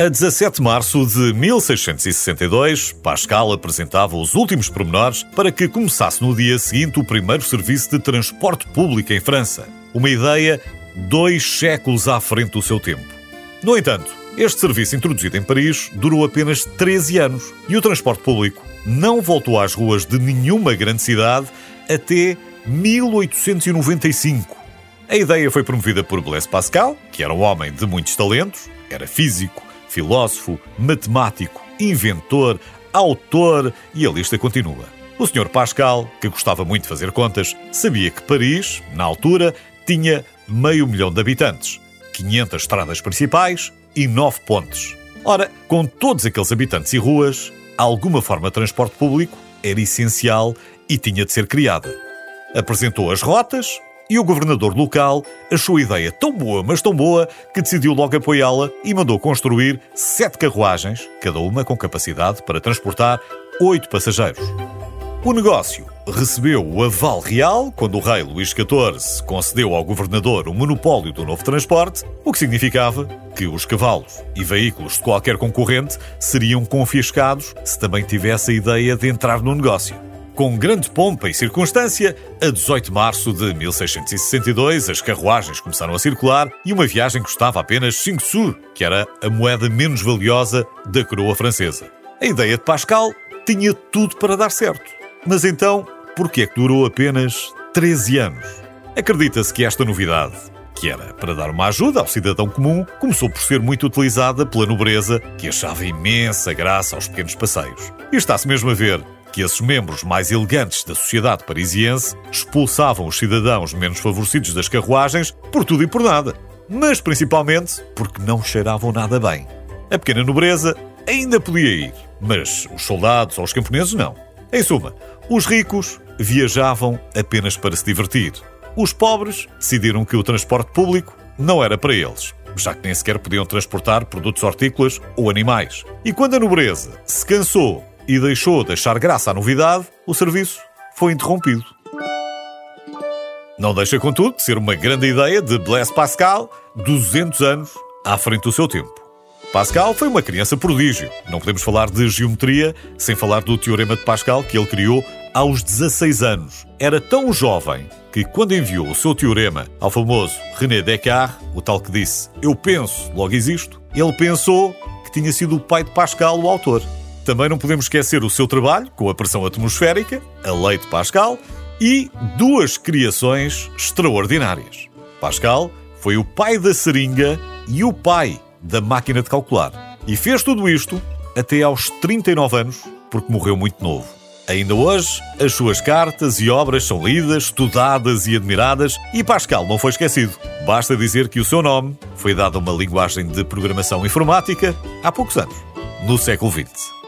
A 17 de março de 1662, Pascal apresentava os últimos pormenores para que começasse no dia seguinte o primeiro serviço de transporte público em França. Uma ideia dois séculos à frente do seu tempo. No entanto, este serviço introduzido em Paris durou apenas 13 anos e o transporte público não voltou às ruas de nenhuma grande cidade até 1895. A ideia foi promovida por Blaise Pascal, que era um homem de muitos talentos, era físico, filósofo, matemático, inventor, autor e a lista continua. O Sr. Pascal, que gostava muito de fazer contas, sabia que Paris, na altura, tinha meio milhão de habitantes, 500 estradas principais e 9 pontes. Ora, com todos aqueles habitantes e ruas, alguma forma de transporte público era essencial e tinha de ser criada. Apresentou as rotas, e o governador local achou a ideia tão boa, mas tão boa, que decidiu logo apoiá-la e mandou construir sete carruagens, cada uma com capacidade para transportar oito passageiros. O negócio recebeu o aval real quando o rei Luís XIV concedeu ao governador o monopólio do novo transporte, o que significava que os cavalos e veículos de qualquer concorrente seriam confiscados se também tivesse a ideia de entrar no negócio. Com grande pompa e circunstância, a 18 de março de 1662, as carruagens começaram a circular e uma viagem custava apenas 5 sous, que era a moeda menos valiosa da coroa francesa. A ideia de Pascal tinha tudo para dar certo. Mas então, por que é que durou apenas 13 anos? Acredita-se que esta novidade, que era para dar uma ajuda ao cidadão comum, começou por ser muito utilizada pela nobreza, que achava imensa graça aos pequenos passeios. E está-se mesmo a ver que esses membros mais elegantes da sociedade parisiense expulsavam os cidadãos menos favorecidos das carruagens por tudo e por nada, mas principalmente porque não cheiravam nada bem. A pequena nobreza ainda podia ir, mas os soldados ou os camponeses não. Em suma, os ricos viajavam apenas para se divertir. Os pobres decidiram que o transporte público não era para eles, já que nem sequer podiam transportar produtos hortícolas ou animais. E quando a nobreza se cansou e deixou de graça à novidade, o serviço foi interrompido. Não deixa, contudo, de ser uma grande ideia de Blaise Pascal, 200 anos à frente do seu tempo. Pascal foi uma criança prodígio. Não podemos falar de geometria sem falar do teorema de Pascal que ele criou aos 16 anos. Era tão jovem que, quando enviou o seu teorema ao famoso René Descartes, o tal que disse Eu penso, logo existo, ele pensou que tinha sido o pai de Pascal o autor. Também não podemos esquecer o seu trabalho com a pressão atmosférica, a lei de Pascal e duas criações extraordinárias. Pascal foi o pai da seringa e o pai da máquina de calcular. E fez tudo isto até aos 39 anos, porque morreu muito novo. Ainda hoje, as suas cartas e obras são lidas, estudadas e admiradas, e Pascal não foi esquecido. Basta dizer que o seu nome foi dado a uma linguagem de programação informática há poucos anos, no século XX.